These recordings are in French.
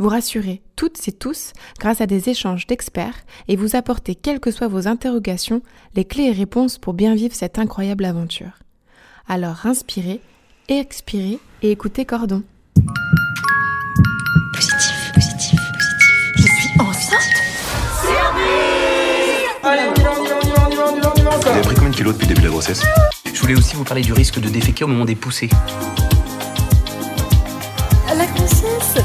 Vous rassurer toutes et tous grâce à des échanges d'experts et vous apporter, quelles que soient vos interrogations, les clés et réponses pour bien vivre cette incroyable aventure. Alors inspirez, expirez et écoutez Cordon. Positif, positif, positif. Je suis enceinte Allez, on y va, on y va, on y va, on y va, on y va, on y va Vous avez pris combien de kilos depuis le début de la grossesse? Je voulais aussi vous parler du risque de déféquer au moment des poussées. La grossesse,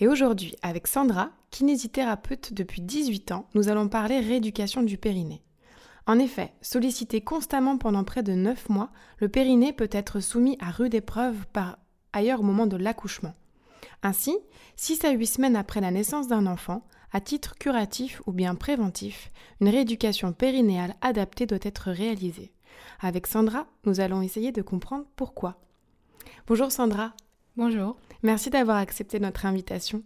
Et aujourd'hui, avec Sandra, kinésithérapeute depuis 18 ans, nous allons parler rééducation du périnée. En effet, sollicité constamment pendant près de 9 mois, le périnée peut être soumis à rude épreuve par ailleurs au moment de l'accouchement. Ainsi, 6 à 8 semaines après la naissance d'un enfant, à titre curatif ou bien préventif, une rééducation périnéale adaptée doit être réalisée. Avec Sandra, nous allons essayer de comprendre pourquoi. Bonjour Sandra. Bonjour. Merci d'avoir accepté notre invitation.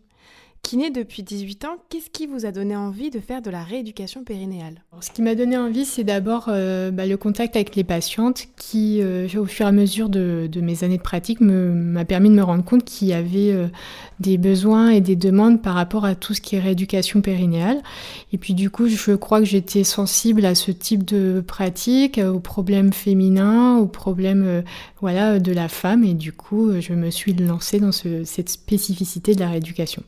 Kiné depuis 18 ans, qu'est-ce qui vous a donné envie de faire de la rééducation périnéale? Ce qui m'a donné envie, c'est d'abord euh, bah, le contact avec les patientes qui, euh, au fur et à mesure de, mes années de pratique, m'a permis de me rendre compte qu'il y avait euh, des besoins et des demandes par rapport à tout ce qui est rééducation périnéale. Et puis du coup, je crois que j'étais sensible à ce type de pratique, aux problèmes féminins, aux problèmes voilà, de la femme. Et du coup, je me suis lancée dans ce- cette spécificité de la rééducation.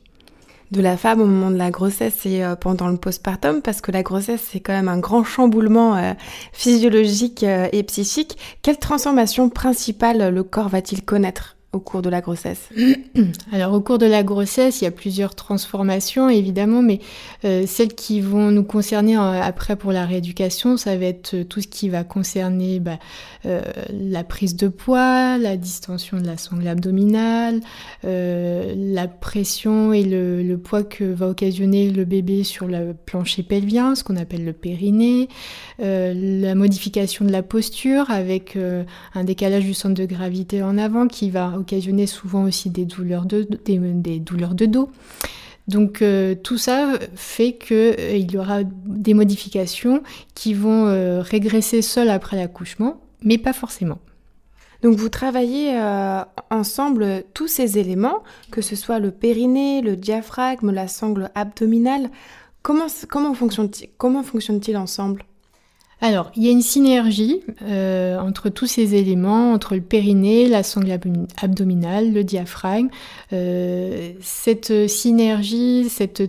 De la femme au moment de la grossesse et euh, pendant le postpartum, parce que la grossesse c'est quand même un grand chamboulement euh, physiologique euh, et psychique. Quelle transformation principale le corps va-t-il connaître? Au cours de la grossesse Alors au cours de la grossesse, il y a plusieurs transformations évidemment, mais euh, celles qui vont nous concerner euh, après pour la rééducation, ça va être euh, tout ce qui va concerner bah, la prise de poids, la distension de la sangle abdominale, la pression et le, le poids que va occasionner le bébé sur le plancher pelvien, ce qu'on appelle le périnée, la modification de la posture avec un décalage du centre de gravité en avant qui va occasionner souvent aussi des douleurs de, dos. Donc euh, tout ça fait que euh, y aura des modifications qui vont euh, régresser seules après l'accouchement, mais pas forcément. Donc vous travaillez ensemble tous ces éléments, que ce soit le périnée, le diaphragme, la sangle abdominale. Comment, comment fonctionne-t-il ensemble? Alors, il y a une synergie euh, entre tous ces éléments, entre le périnée, la sangle abdomin- abdominale, le diaphragme. Euh, cette synergie, cette,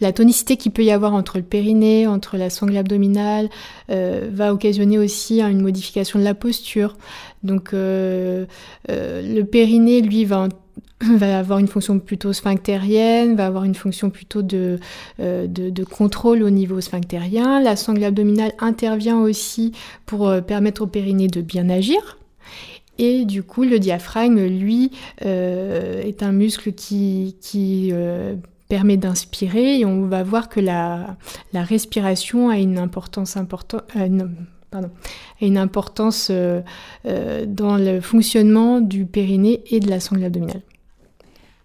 la tonicité qu'il peut y avoir entre le périnée, entre la sangle abdominale, euh, va occasionner aussi hein, une modification de la posture. Donc, le périnée, lui, va va avoir une fonction plutôt sphinctérienne, va avoir une fonction plutôt de, euh, de, de contrôle au niveau sphinctérien. La sangle abdominale intervient aussi pour euh, permettre au périnée de bien agir. Et du coup, le diaphragme, lui, euh, est un muscle qui, qui euh, permet d'inspirer et on va voir que la, la respiration a une importance importante. Pardon, a une importance euh, euh, dans le fonctionnement du périnée et de la sangle abdominale.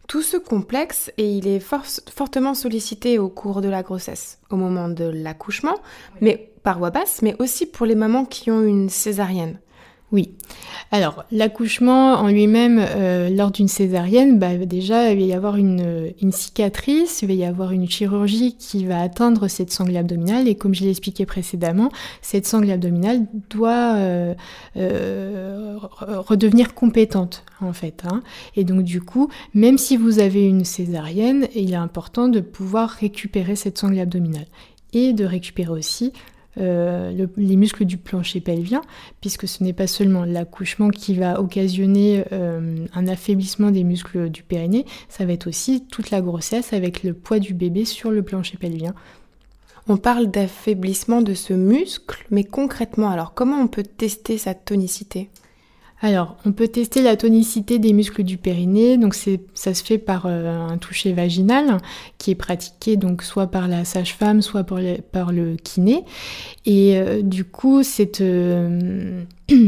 Tout ce complexe, et il est for- fortement sollicité au cours de la grossesse, au moment de l'accouchement, mais par voie basse, mais aussi pour les mamans qui ont une césarienne. Oui. Alors, l'accouchement en lui-même, euh, lors d'une césarienne, bah, déjà, il va y avoir une, cicatrice, il va y avoir une chirurgie qui va atteindre cette sangle abdominale. Et comme je l'ai expliqué précédemment, cette sangle abdominale doit euh, euh, re- redevenir compétente, en fait. hein. Et donc, du coup, même si vous avez une césarienne, il est important de pouvoir récupérer cette sangle abdominale et de récupérer aussi les muscles du plancher pelvien, puisque ce n'est pas seulement l'accouchement qui va occasionner un affaiblissement des muscles du périnée, ça va être aussi toute la grossesse avec le poids du bébé sur le plancher pelvien. On parle d'affaiblissement de ce muscle, mais concrètement, alors comment on peut tester sa tonicité? Alors, on peut tester la tonicité des muscles du périnée. Donc, ça se fait par euh, un toucher vaginal qui est pratiqué donc soit par la sage-femme, soit par, le kiné. Et euh, du coup, euh,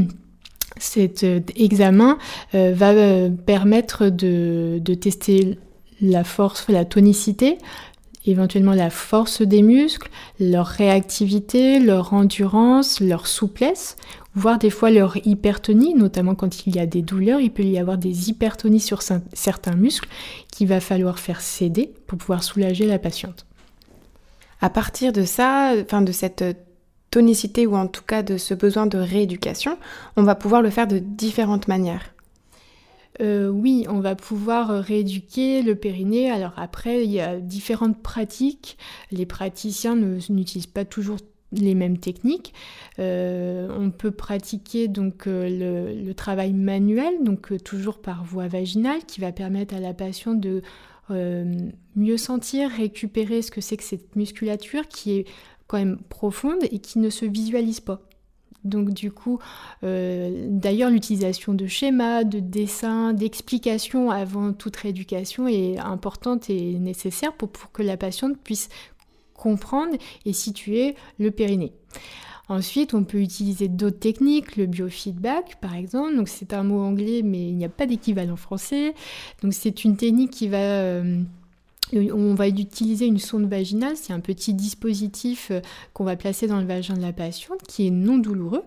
cet examen va permettre de, de tester la force, la tonicité, éventuellement la force des muscles, leur réactivité, leur endurance, leur souplesse, voire des fois leur hypertonie, notamment quand il y a des douleurs, il peut y avoir des hypertonies sur certains muscles qu'il va falloir faire céder pour pouvoir soulager la patiente. À partir de ça, enfin de cette tonicité ou en tout cas de ce besoin de rééducation, on va pouvoir le faire de différentes manières. Euh, oui, on va pouvoir rééduquer le périnée. Alors après, il y a différentes pratiques. Les praticiens n'utilisent pas toujours les mêmes techniques. Euh, on peut pratiquer donc le, travail manuel, donc toujours par voie vaginale, qui va permettre à la patiente de mieux sentir, récupérer ce que c'est que cette musculature qui est quand même profonde et qui ne se visualise pas. Donc du coup, euh, d'ailleurs, l'utilisation de schémas, de dessins, d'explications avant toute rééducation est importante et nécessaire pour, que la patiente puisse comprendre et situer le périnée. Ensuite, on peut utiliser d'autres techniques, le biofeedback par exemple. C'est un mot anglais, mais il n'y a pas d'équivalent français. C'est une technique qui va euh, on va utiliser une sonde vaginale, c'est un petit dispositif euh, qu'on va placer dans le vagin de la patiente qui est non douloureux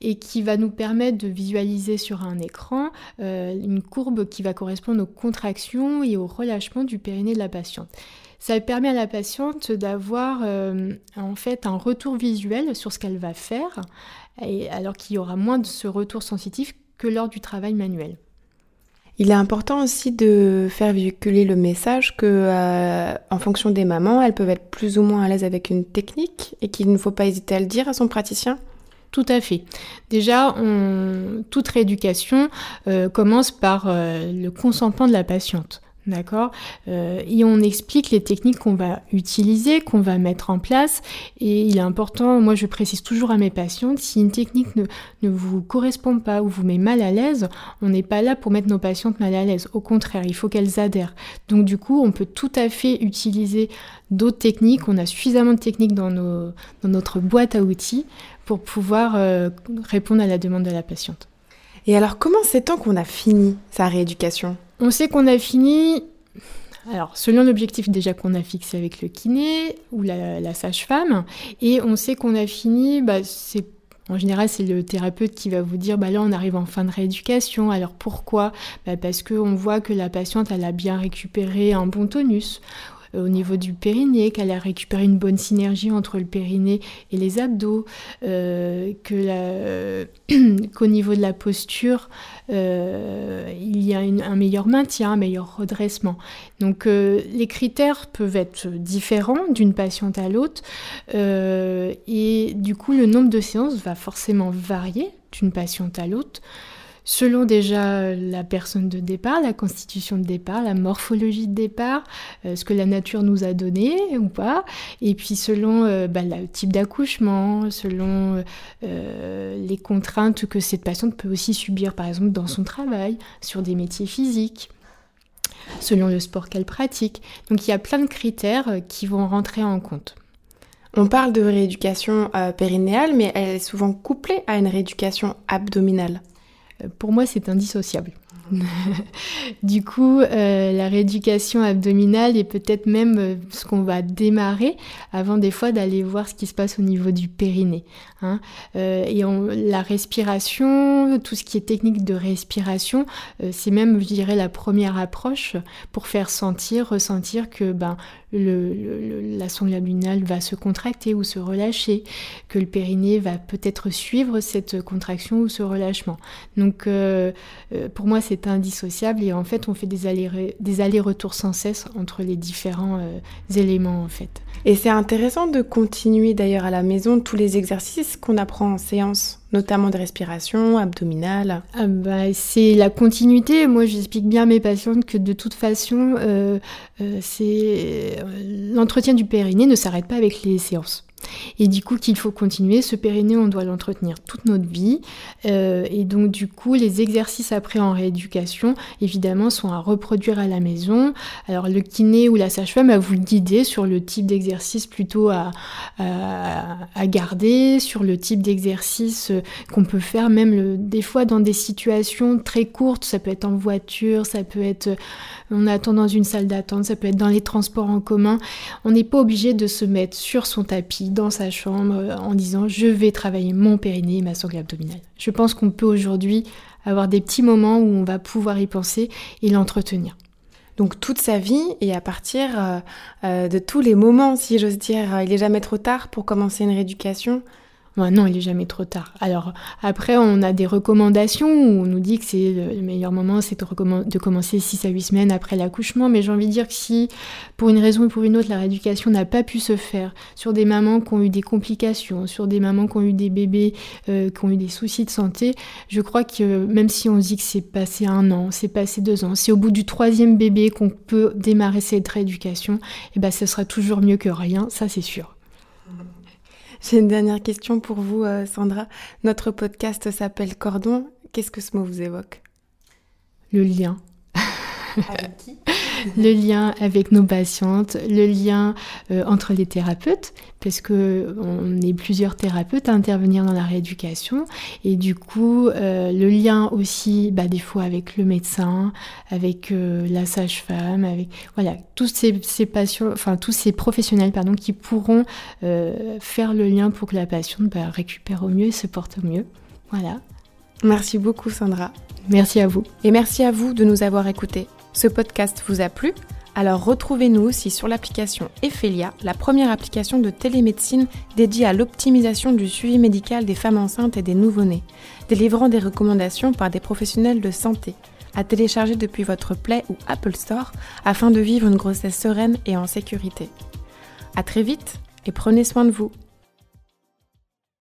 et qui va nous permettre de visualiser sur un écran euh, une courbe qui va correspondre aux contractions et au relâchement du périnée de la patiente. Ça permet à la patiente d'avoir euh, en fait un retour visuel sur ce qu'elle va faire, alors qu'il y aura moins de ce retour sensitif que lors du travail manuel. Il est important aussi de faire véhiculer le message que, euh, en fonction des mamans, elles peuvent être plus ou moins à l'aise avec une technique et qu'il ne faut pas hésiter à le dire à son praticien. Tout à fait. Déjà, toute rééducation euh, commence par euh, le consentement de la patiente. D'accord euh, Et on explique les techniques qu'on va utiliser, qu'on va mettre en place. Et il est important, moi je précise toujours à mes patientes, si une technique ne, ne vous correspond pas ou vous met mal à l'aise, on n'est pas là pour mettre nos patientes mal à l'aise. Au contraire, il faut qu'elles adhèrent. Donc du coup, on peut tout à fait utiliser d'autres techniques. On a suffisamment de techniques dans, nos, dans notre boîte à outils pour pouvoir euh, répondre à la demande de la patiente. Et alors, comment sait-on qu'on a fini sa rééducation? On sait qu'on a fini, alors selon l'objectif déjà qu'on a fixé avec le kiné ou la, sage-femme, et on sait qu'on a fini, bah, c'est en général, c'est le thérapeute qui va vous dire bah là, on arrive en fin de rééducation. Alors pourquoi? Bah, Parce qu'on voit que la patiente, elle a bien récupéré un bon tonus au niveau du périnée, qu'elle a récupéré une bonne synergie entre le périnée et les abdos, euh, qu'au niveau de la posture, euh, il y a un meilleur maintien, un meilleur redressement. Donc les critères peuvent être différents d'une patiente à l'autre et du coup le nombre de séances va forcément varier d'une patiente à l'autre selon déjà la personne de départ, la constitution de départ, la morphologie de départ, euh, ce que la nature nous a donné ou pas, et puis selon euh, bah, le type d'accouchement, selon euh, les contraintes que cette patiente peut aussi subir, par exemple dans son travail, sur des métiers physiques selon le sport qu'elle pratique. Donc il y a plein de critères qui vont rentrer en compte. On parle de rééducation périnéale, mais elle est souvent couplée à une rééducation abdominale pour moi, c'est indissociable. du coup, euh, la rééducation abdominale est peut-être même euh, ce qu'on va démarrer avant des fois d'aller voir ce qui se passe au niveau du périnée. Hein. Euh, et la respiration, tout ce qui est technique de respiration, c'est même, je dirais, la première approche pour faire sentir, ressentir que ben, la sangle abdominale va se contracter ou se relâcher, que le périnée va peut-être suivre cette contraction ou ce relâchement. Donc pour moi c'est indissociable et en fait on fait des allers-retours sans cesse entre les différents euh, éléments en fait. Et c'est intéressant de continuer d'ailleurs à la maison tous les exercices qu'on apprend en séance, notamment de respiration abdominale. Ah bah, c'est la continuité. Moi, j'explique bien à mes patientes que de toute façon, euh, euh, c'est l'entretien du périnée ne s'arrête pas avec les séances. Et du coup, qu'il faut continuer. Ce périnée, on doit l'entretenir toute notre vie. Euh, et donc, du coup, les exercices après en rééducation, évidemment, sont à reproduire à la maison. Alors, le kiné ou la sage-femme va vous guider sur le type d'exercice plutôt à, garder, sur le type d'exercice euh, qu'on peut faire, même des fois dans des situations très courtes. Ça peut être en voiture, ça peut être on attend dans une salle d'attente, ça peut être dans les transports en commun. On n'est pas obligé de se mettre sur son tapis, dans sa chambre, euh, en disant je vais travailler mon périnée et ma sangle abdominale. Je pense qu'on peut aujourd'hui avoir des petits moments où on va pouvoir y penser et l'entretenir. Donc toute sa vie et à partir euh, euh, de tous les moments, si j'ose dire, il n'est jamais trop tard pour commencer une rééducation non, il est jamais trop tard. Alors après, on a des recommandations où on nous dit que c'est le meilleur moment, c'est de, commencer 6 à 8 semaines après l'accouchement. Mais j'ai envie de dire que si, pour une raison ou pour une autre, la rééducation n'a pas pu se faire sur des mamans qui ont eu des complications, sur des mamans qui ont eu des bébés euh, qui ont eu des soucis de santé, je crois que même si on dit que c'est passé un an, c'est passé deux ans, c'est au bout du troisième bébé qu'on peut démarrer cette rééducation, et eh ben ce sera toujours mieux que rien, ça c'est sûr. J'ai une dernière question pour vous, euh, Sandra. Notre podcast s'appelle Cordon. Qu'est-ce que ce mot vous évoque? Le lien. Avec qui? le lien avec nos patientes, le lien euh, entre les thérapeutes, parce que on est plusieurs thérapeutes à intervenir dans la rééducation, et du coup euh, le lien aussi, bah, des fois avec le médecin, avec euh, la sage-femme, avec voilà tous ces, ces, patients, enfin tous ces professionnels pardon qui pourront faire le lien pour que la patiente bah, récupère au mieux et se porte au mieux. Voilà. Merci beaucoup Sandra. Merci à vous. Et merci à vous de nous avoir écoutés. Ce podcast vous a plu alors retrouvez-nous aussi sur l'application Ephelia, la première application de télémédecine dédiée à l'optimisation du suivi médical des femmes enceintes et des nouveau-nés, délivrant des recommandations par des professionnels de santé, à télécharger depuis votre Play ou Apple Store afin de vivre une grossesse sereine et en sécurité. A très vite et prenez soin de vous.